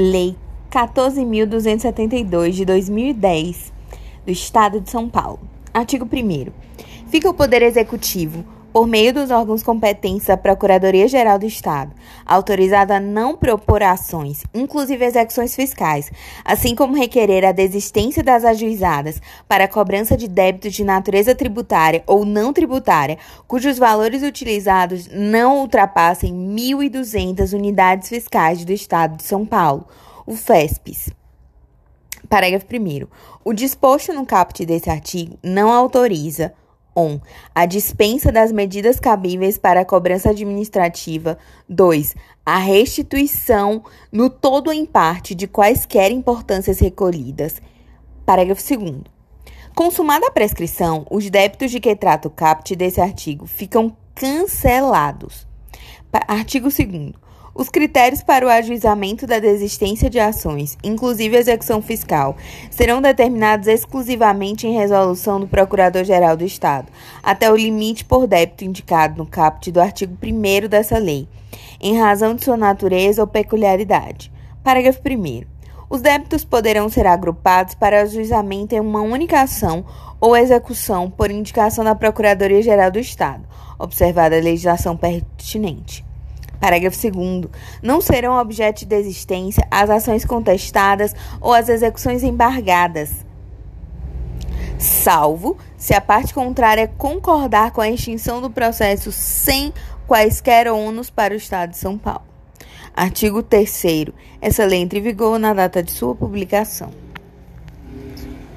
Lei 14.272 de 2010 do Estado de São Paulo. Artigo 1. Fica o Poder Executivo por meio dos órgãos competentes da Procuradoria-Geral do Estado, autorizado a não propor ações, inclusive execuções fiscais, assim como requerer a desistência das ajuizadas para cobrança de débitos de natureza tributária ou não tributária, cujos valores utilizados não ultrapassem 1.200 unidades fiscais do Estado de São Paulo, o FESPES. Parágrafo 1. O disposto no caput desse artigo não autoriza 1. A dispensa das medidas cabíveis para a cobrança administrativa. 2. A restituição, no todo ou em parte, de quaisquer importâncias recolhidas. Parágrafo 2. Consumada a prescrição, os débitos de que trata o caput desse artigo ficam cancelados. Artigo 2. Os critérios para o ajuizamento da desistência de ações, inclusive execução fiscal, serão determinados exclusivamente em resolução do Procurador-Geral do Estado, até o limite por débito indicado no caput do artigo 1 dessa lei, em razão de sua natureza ou peculiaridade. Parágrafo 1. Os débitos poderão ser agrupados para ajuizamento em uma única ação ou execução por indicação da Procuradoria-Geral do Estado, observada a legislação pertinente. Parágrafo 2. Não serão objeto de desistência as ações contestadas ou as execuções embargadas, salvo se a parte contrária concordar com a extinção do processo sem quaisquer ônus para o Estado de São Paulo. Artigo 3. Essa lei entra em vigor na data de sua publicação.